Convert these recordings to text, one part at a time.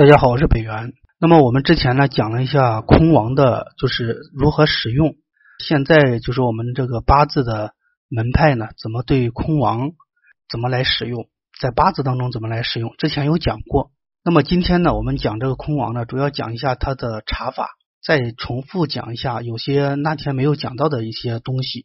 大家好，我是北元。那么我们之前呢讲了一下空王的，就是如何使用。现在就是我们这个八字的门派呢，怎么对空王怎么来使用，在八字当中怎么来使用，之前有讲过。那么今天呢，我们讲这个空王呢，主要讲一下它的查法，再重复讲一下有些那天没有讲到的一些东西。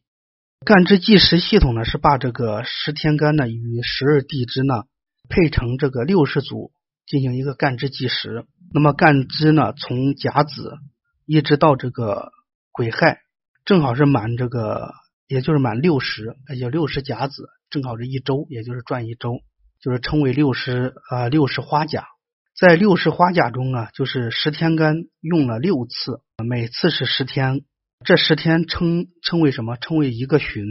干支计时系统呢，是把这个十天干呢与十二地支呢配成这个六十组。进行一个干支计时，那么干支呢，从甲子一直到这个癸亥，正好是满这个，也就是满六十，也就六十甲子，正好是一周，也就是转一周，就是称为六十啊六十花甲。在六十花甲中呢，就是十天干用了六次，每次是十天，这十天称称为什么？称为一个旬。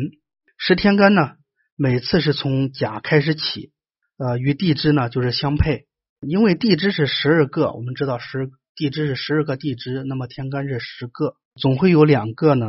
十天干呢，每次是从甲开始起，呃，与地支呢就是相配。因为地支是十二个，我们知道十地支是十二个地支，那么天干是十个，总会有两个呢。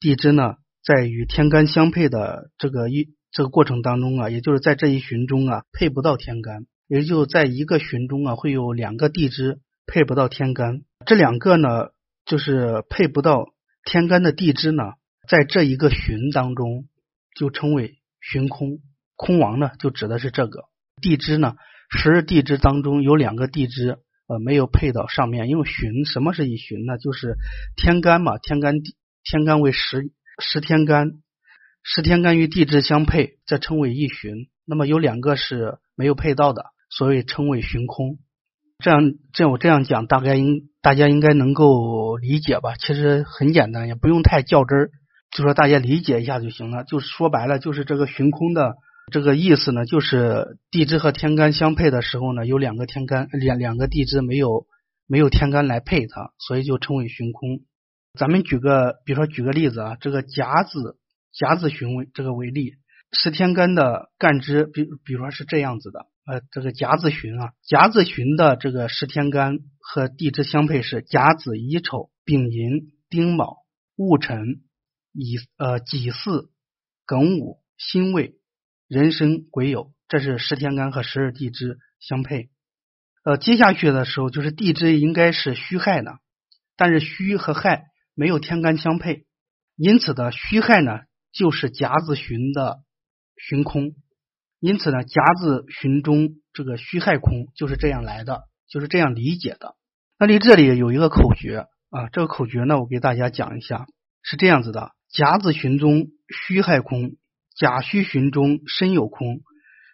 地支呢，在与天干相配的这个一这个过程当中啊，也就是在这一旬中啊，配不到天干，也就在一个旬中啊，会有两个地支配不到天干。这两个呢，就是配不到天干的地支呢，在这一个旬当中就称为旬空，空亡呢，就指的是这个地支呢。十二地支当中有两个地支呃没有配到上面，因为旬什么是一旬呢？就是天干嘛，天干地天干为十十天干，十天干与地支相配，这称为一旬。那么有两个是没有配到的，所以称为旬空。这样这样我这样讲，大概应大家应该能够理解吧？其实很简单，也不用太较真儿，就说大家理解一下就行了。就是说白了，就是这个旬空的。这个意思呢，就是地支和天干相配的时候呢，有两个天干两两个地支没有没有天干来配它，所以就称为旬空。咱们举个，比如说举个例子啊，这个甲子甲子旬为这个为例，十天干的干支，比比如说是这样子的，呃，这个甲子旬啊，甲子旬的这个十天干和地支相配是甲子乙丑丙寅丁卯戊辰乙呃己巳庚午辛未。人生癸酉，这是十天干和十二地支相配。呃，接下去的时候就是地支应该是戌亥呢，但是戌和亥没有天干相配，因此的戌亥呢就是甲子旬的旬空，因此呢甲子旬中这个戌亥空就是这样来的，就是这样理解的。那你这里有一个口诀啊，这个口诀呢我给大家讲一下，是这样子的：甲子旬中戌亥空。甲戌旬中申有空，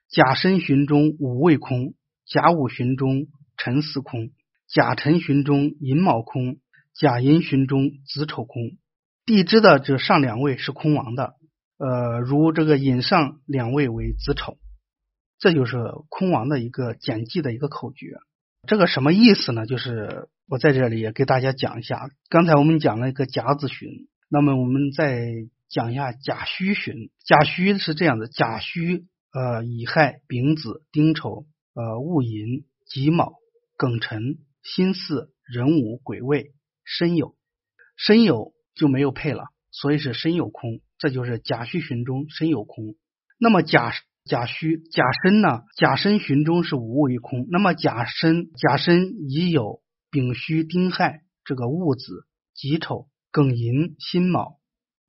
甲申旬中午未空，甲午旬中辰巳空，甲辰旬中寅卯空，甲寅旬中子丑空。地支的这上两位是空亡的，呃，如这个寅上两位为子丑，这就是空亡的一个简记的一个口诀。这个什么意思呢？就是我在这里也给大家讲一下。刚才我们讲了一个甲子旬，那么我们在。讲一下甲戌旬，甲戌是这样的：甲戌呃乙亥丙子丁丑呃戊寅己卯庚辰辛巳壬午癸未申酉，申酉就没有配了，所以是申酉空，这就是甲戌旬中申酉空。那么甲甲戌甲申呢？甲申旬中是午未空，那么甲申甲申乙酉丙戌丁亥这个戊子己丑庚寅辛卯。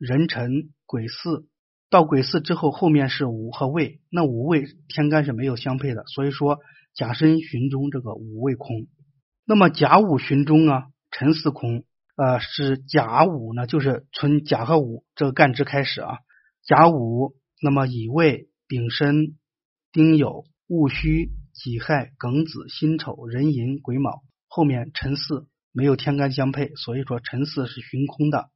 壬辰癸巳到癸巳之后，后面是午和未，那午未天干是没有相配的，所以说甲申旬中这个午未空。那么甲午旬中啊，辰巳空，呃，是甲午呢，就是从甲和午这个干支开始啊，甲午，那么乙未、丙申、丁酉、戊戌、己亥、庚子、辛丑、壬寅、癸卯，后面辰巳没有天干相配，所以说辰巳是旬空的。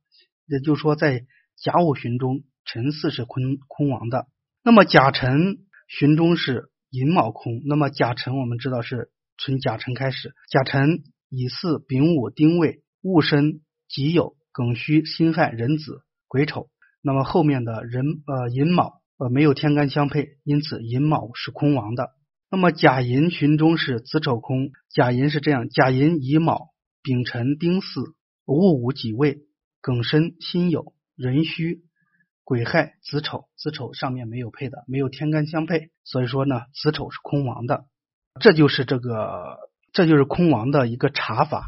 也就是说，在甲午旬中，辰巳是坤空王的。那么甲辰旬中是寅卯空。那么甲辰我们知道是从甲辰开始，甲辰乙巳丙午丁未戊申己酉庚戌辛亥壬子癸丑。那么后面的壬呃寅卯呃没有天干相配，因此寅卯是空亡的。那么甲寅旬中是子丑空。甲寅是这样：甲寅乙卯丙辰丁巳戊午己未。庚申、辛酉、壬戌、癸亥、子丑，子丑上面没有配的，没有天干相配，所以说呢，子丑是空亡的。这就是这个这就是空王的一个查法，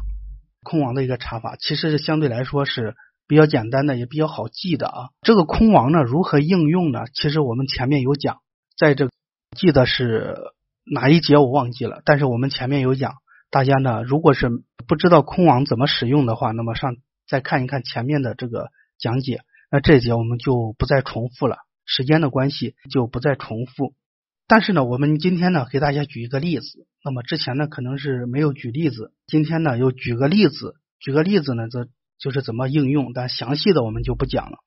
空王的一个查法，其实是相对来说是比较简单的，也比较好记的啊。这个空王呢，如何应用呢？其实我们前面有讲，在这记得是哪一节我忘记了，但是我们前面有讲，大家呢，如果是不知道空王怎么使用的话，那么上再看一看前面的这个讲解，那这节我们就不再重复了，时间的关系就不再重复。但是呢，我们今天呢给大家举一个例子。那么之前呢可能是没有举例子，今天呢又举个例子。举个例子呢，这就是怎么应用，但详细的我们就不讲了。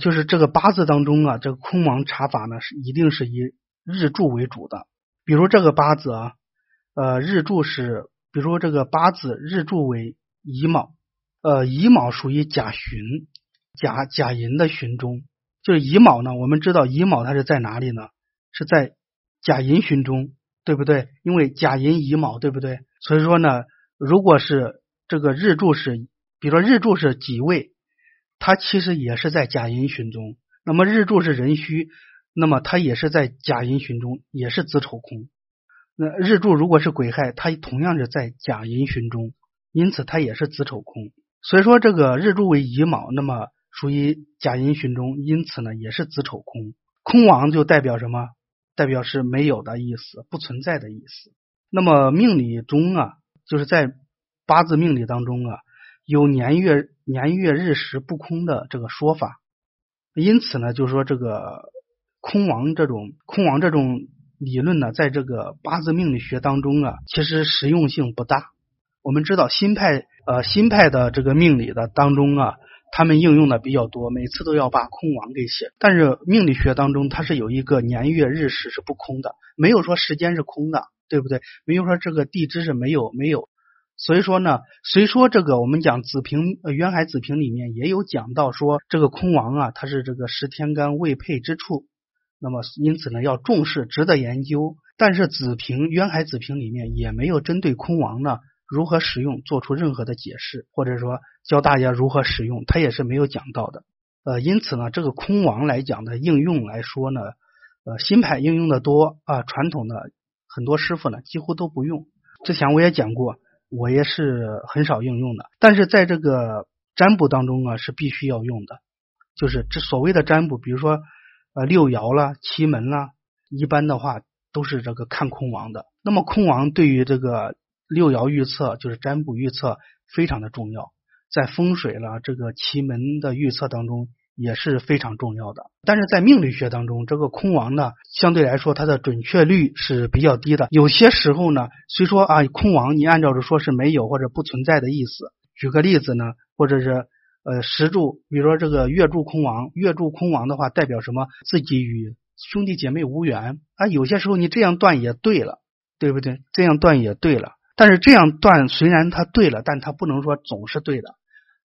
就是这个八字当中啊，这个空亡查法呢是一定是以日柱为主的。比如这个八字啊，呃，日柱是，比如这个八字日柱为乙卯，呃，乙卯属于甲旬，甲甲寅的旬中，就是乙卯呢，我们知道乙卯它是在哪里呢？是在甲寅旬中，对不对？因为甲寅乙卯，对不对？所以说呢，如果是这个日柱是，比如说日柱是己未，它其实也是在甲寅旬中。那么日柱是壬戌，那么它也是在甲寅旬中，也是子丑空。那日柱如果是癸亥，它同样是在甲寅旬中，因此它也是子丑空。所以说这个日柱为乙卯，那么属于甲寅旬中，因此呢也是子丑空。空亡就代表什么？代表是没有的意思，不存在的意思。那么命理中啊，就是在八字命理当中啊，有年月年月日时不空的这个说法。因此呢，就是说这个空亡这种空亡这种理论呢，在这个八字命理学当中啊，其实实用性不大。我们知道新派呃新派的这个命理的当中啊。他们应用的比较多，每次都要把空亡给写。但是命理学当中，它是有一个年月日时是不空的，没有说时间是空的，对不对？没有说这个地支是没有没有。所以说呢，虽说这个我们讲子平呃渊海子平里面也有讲到说这个空亡啊，它是这个十天干未配之处，那么因此呢要重视，值得研究。但是子平渊海子平里面也没有针对空亡呢。如何使用，做出任何的解释，或者说教大家如何使用，他也是没有讲到的。呃，因此呢，这个空王来讲的应用来说呢，呃，新派应用的多啊，传统的很多师傅呢几乎都不用。之前我也讲过，我也是很少应用的。但是在这个占卜当中啊，是必须要用的。就是这所谓的占卜，比如说呃六爻啦、奇门啦，一般的话都是这个看空王的。那么空王对于这个。六爻预测就是占卜预测，非常的重要，在风水了这个奇门的预测当中也是非常重要的。但是在命理学当中，这个空亡呢，相对来说它的准确率是比较低的。有些时候呢，虽说啊空亡，你按照着说是没有或者不存在的意思。举个例子呢，或者是呃石柱，比如说这个月柱空亡，月柱空亡的话，代表什么？自己与兄弟姐妹无缘啊。有些时候你这样断也对了，对不对？这样断也对了。但是这样断虽然它对了，但它不能说总是对的。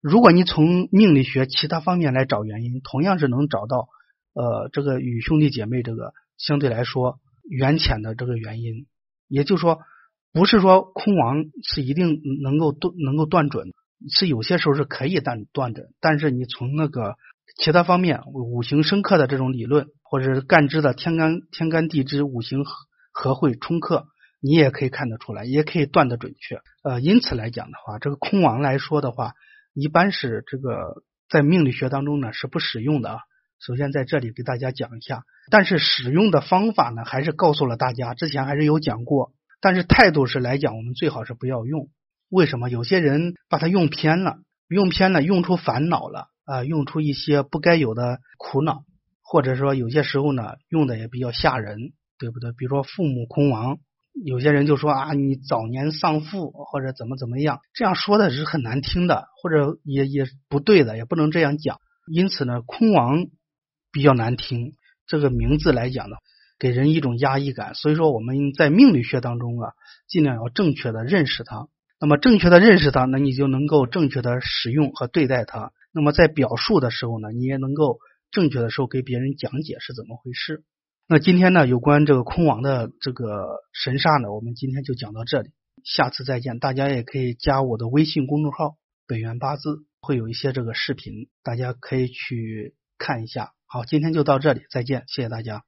如果你从命理学其他方面来找原因，同样是能找到呃这个与兄弟姐妹这个相对来说缘浅的这个原因。也就是说，不是说空亡是一定能够断能够断准，是有些时候是可以断断准。但是你从那个其他方面五行生克的这种理论，或者是干支的天干天干地支五行合合会冲克。你也可以看得出来，也可以断得准确。呃，因此来讲的话，这个空亡来说的话，一般是这个在命理学当中呢是不使用的啊。首先在这里给大家讲一下，但是使用的方法呢还是告诉了大家，之前还是有讲过。但是态度是来讲，我们最好是不要用。为什么？有些人把它用偏了，用偏了，用出烦恼了啊，用出一些不该有的苦恼，或者说有些时候呢用的也比较吓人，对不对？比如说父母空亡。有些人就说啊，你早年丧父或者怎么怎么样，这样说的是很难听的，或者也也不对的，也不能这样讲。因此呢，空亡比较难听，这个名字来讲呢，给人一种压抑感。所以说我们在命理学当中啊，尽量要正确的认识它。那么正确的认识它，那你就能够正确的使用和对待它。那么在表述的时候呢，你也能够正确的时候给别人讲解是怎么回事。那今天呢，有关这个空王的这个神煞呢，我们今天就讲到这里，下次再见。大家也可以加我的微信公众号“北元八字”，会有一些这个视频，大家可以去看一下。好，今天就到这里，再见，谢谢大家。